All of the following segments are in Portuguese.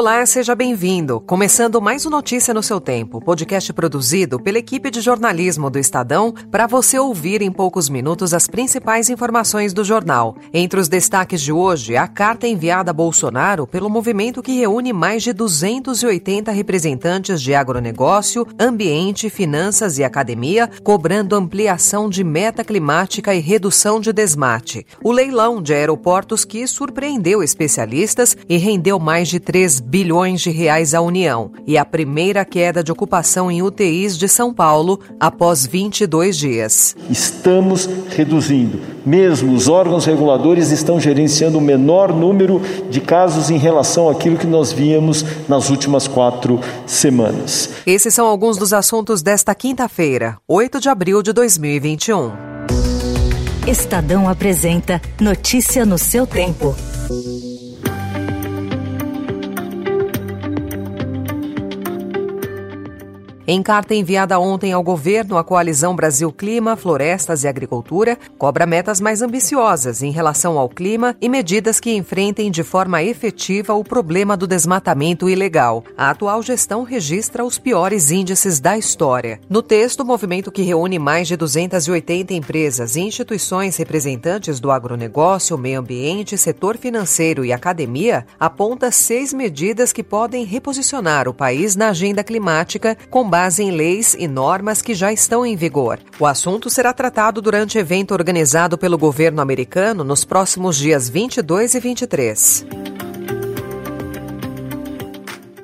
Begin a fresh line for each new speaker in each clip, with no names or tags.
Olá, seja bem-vindo. Começando mais um Notícia no seu Tempo, podcast produzido pela equipe de jornalismo do Estadão para você ouvir em poucos minutos as principais informações do jornal. Entre os destaques de hoje, a carta enviada a Bolsonaro pelo movimento que reúne mais de 280 representantes de agronegócio, ambiente, finanças e academia, cobrando ampliação de meta climática e redução de desmate. O leilão de aeroportos que surpreendeu especialistas e rendeu mais de 3 bilhões de reais à União e a primeira queda de ocupação em UTIs de São Paulo após 22 dias.
Estamos reduzindo. Mesmo os órgãos reguladores estão gerenciando o menor número de casos em relação àquilo que nós víamos nas últimas quatro semanas.
Esses são alguns dos assuntos desta quinta-feira, 8 de abril de 2021.
Estadão apresenta Notícia no seu tempo.
Em carta enviada ontem ao governo, a coalizão Brasil Clima, Florestas e Agricultura cobra metas mais ambiciosas em relação ao clima e medidas que enfrentem de forma efetiva o problema do desmatamento ilegal. A atual gestão registra os piores índices da história. No texto, o movimento que reúne mais de 280 empresas e instituições representantes do agronegócio, meio ambiente, setor financeiro e academia aponta seis medidas que podem reposicionar o país na agenda climática com base base em leis e normas que já estão em vigor. O assunto será tratado durante evento organizado pelo governo americano nos próximos dias 22 e 23.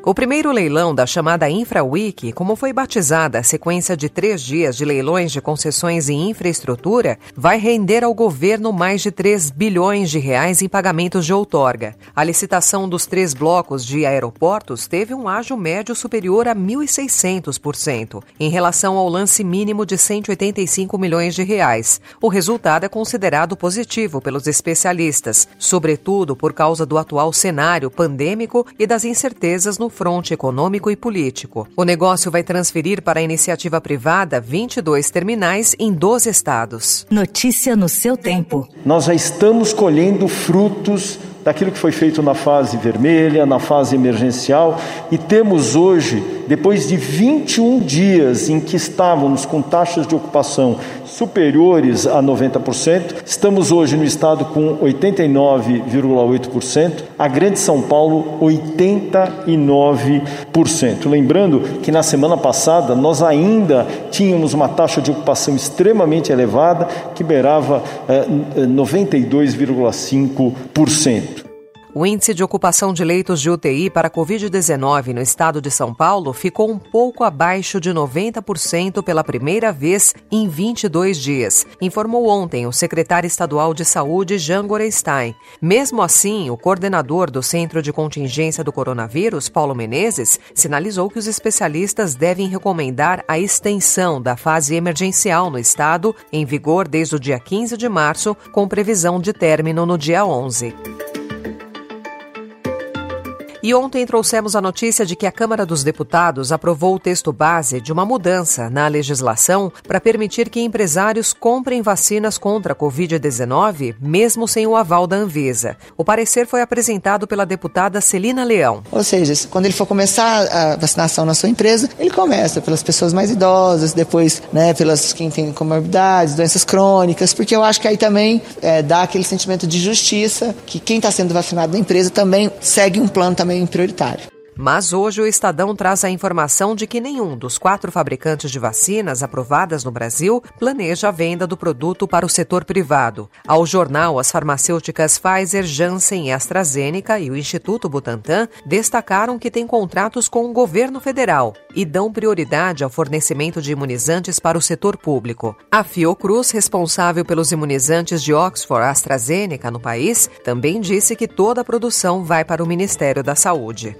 O primeiro leilão da chamada InfraWiki, como foi batizada a sequência de três dias de leilões de concessões em infraestrutura, vai render ao governo mais de 3 bilhões de reais em pagamentos de outorga. A licitação dos três blocos de aeroportos teve um ágio médio superior a 1.600% em relação ao lance mínimo de 185 milhões de reais. O resultado é considerado positivo pelos especialistas, sobretudo por causa do atual cenário pandêmico e das incertezas no fronte econômico e político. O negócio vai transferir para a iniciativa privada 22 terminais em 12 estados.
Notícia no seu tempo.
Nós já estamos colhendo frutos daquilo que foi feito na fase vermelha, na fase emergencial, e temos hoje, depois de 21 dias em que estávamos com taxas de ocupação superiores a 90%, estamos hoje no estado com 89,8%, a Grande São Paulo 89%. Lembrando que na semana passada nós ainda tínhamos uma taxa de ocupação extremamente elevada que beirava eh, 92,5%.
O índice de ocupação de leitos de UTI para Covid-19 no estado de São Paulo ficou um pouco abaixo de 90% pela primeira vez em 22 dias, informou ontem o secretário estadual de Saúde, Jean Gorestein. Mesmo assim, o coordenador do Centro de Contingência do Coronavírus, Paulo Menezes, sinalizou que os especialistas devem recomendar a extensão da fase emergencial no estado, em vigor desde o dia 15 de março, com previsão de término no dia 11. E ontem trouxemos a notícia de que a Câmara dos Deputados aprovou o texto base de uma mudança na legislação para permitir que empresários comprem vacinas contra a Covid-19, mesmo sem o aval da Anvisa. O parecer foi apresentado pela deputada Celina Leão.
Ou seja, quando ele for começar a vacinação na sua empresa, ele começa pelas pessoas mais idosas, depois né, pelas quem tem comorbidades, doenças crônicas, porque eu acho que aí também é, dá aquele sentimento de justiça que quem está sendo vacinado na empresa também segue um plano também prioritário.
Mas hoje o Estadão traz a informação de que nenhum dos quatro fabricantes de vacinas aprovadas no Brasil planeja a venda do produto para o setor privado. Ao jornal, as farmacêuticas Pfizer, Janssen e AstraZeneca e o Instituto Butantan destacaram que têm contratos com o governo federal e dão prioridade ao fornecimento de imunizantes para o setor público. A Fiocruz, responsável pelos imunizantes de Oxford AstraZeneca no país, também disse que toda a produção vai para o Ministério da Saúde.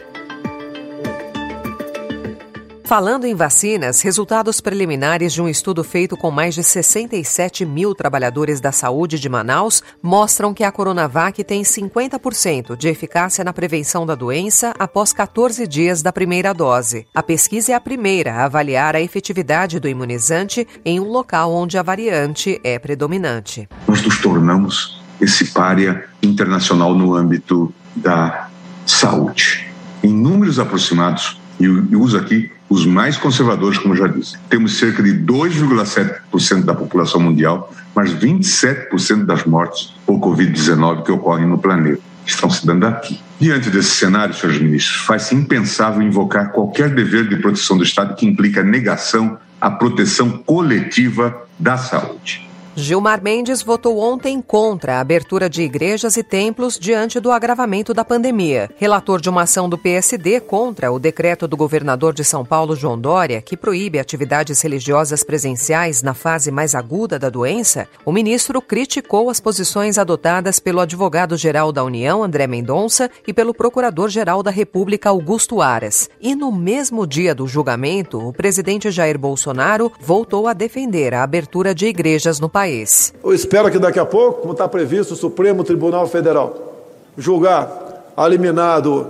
Falando em vacinas, resultados preliminares de um estudo feito com mais de 67 mil trabalhadores da saúde de Manaus mostram que a Coronavac tem 50% de eficácia na prevenção da doença após 14 dias da primeira dose. A pesquisa é a primeira a avaliar a efetividade do imunizante em um local onde a variante é predominante.
Nós nos tornamos esse párea internacional no âmbito da saúde. Em números aproximados, e uso aqui os mais conservadores, como já disse. Temos cerca de 2,7% da população mundial, mas 27% das mortes por Covid-19 que ocorrem no planeta estão se dando aqui. Diante desse cenário, senhores ministros, faz-se impensável invocar qualquer dever de proteção do Estado que implica negação à proteção coletiva da saúde.
Gilmar Mendes votou ontem contra a abertura de igrejas e templos diante do agravamento da pandemia. Relator de uma ação do PSD contra o decreto do governador de São Paulo, João Dória, que proíbe atividades religiosas presenciais na fase mais aguda da doença, o ministro criticou as posições adotadas pelo advogado-geral da União, André Mendonça, e pelo procurador-geral da República, Augusto Aras. E no mesmo dia do julgamento, o presidente Jair Bolsonaro voltou a defender a abertura de igrejas no país país.
Eu espero que daqui a pouco, como está previsto, o Supremo Tribunal Federal julgar a liminar do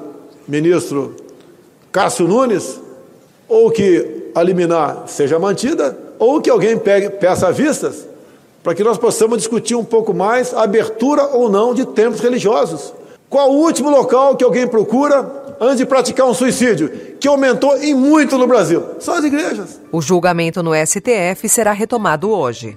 ministro Cássio Nunes, ou que a liminar seja mantida, ou que alguém pegue, peça vistas, para que nós possamos discutir um pouco mais a abertura ou não de templos religiosos. Qual o último local que alguém procura antes de praticar um suicídio, que aumentou em muito no Brasil? São as igrejas.
O julgamento no STF será retomado hoje.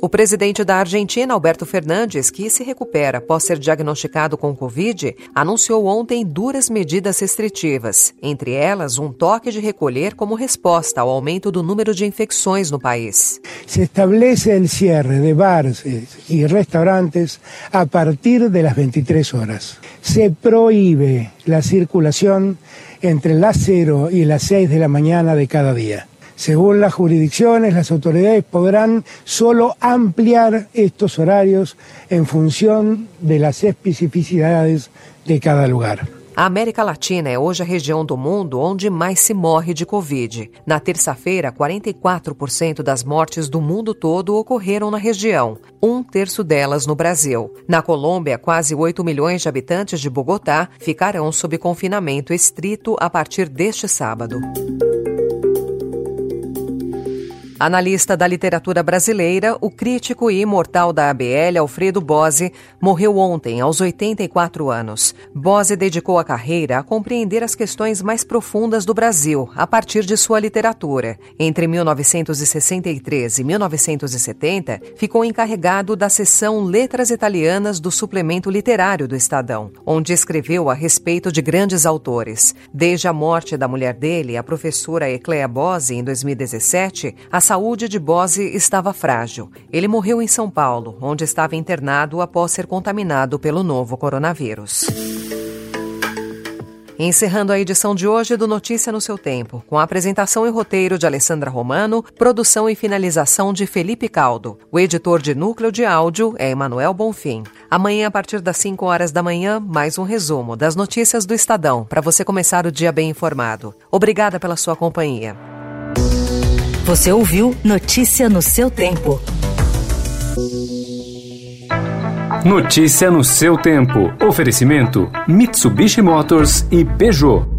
O presidente da Argentina, Alberto Fernandes, que se recupera após ser diagnosticado com Covid, anunciou ontem duras medidas restritivas, entre elas um toque de recolher como resposta ao aumento do número de infecções no país.
Se estabelece o cierre de bares e restaurantes a partir de las 23 horas. Se proíbe a circulação entre las 0 y las 6 de la mañana de cada dia. Según las jurisdicciones, las autoridades podrán solo ampliar estos horarios en función de las especificidades de cada lugar.
A América Latina é hoje a região do mundo onde mais se morre de Covid. Na terça-feira, 44% das mortes do mundo todo ocorreram na região, um terço delas no Brasil. Na Colômbia, quase 8 milhões de habitantes de Bogotá ficarão sob confinamento estrito a partir deste sábado. Analista da literatura brasileira, o crítico e imortal da ABL, Alfredo Bose, morreu ontem, aos 84 anos. Bose dedicou a carreira a compreender as questões mais profundas do Brasil, a partir de sua literatura. Entre 1963 e 1970, ficou encarregado da seção Letras Italianas do suplemento literário do Estadão, onde escreveu a respeito de grandes autores. Desde a morte da mulher dele, a professora Eclea Bose, em 2017, a saúde de Bose estava frágil. Ele morreu em São Paulo, onde estava internado após ser contaminado pelo novo coronavírus. Encerrando a edição de hoje do Notícia no seu Tempo, com a apresentação e roteiro de Alessandra Romano, produção e finalização de Felipe Caldo. O editor de núcleo de áudio é Emanuel Bonfim. Amanhã, a partir das 5 horas da manhã, mais um resumo das notícias do Estadão, para você começar o dia bem informado. Obrigada pela sua companhia.
Você ouviu Notícia no seu tempo.
Notícia no seu tempo. Oferecimento: Mitsubishi Motors e Peugeot.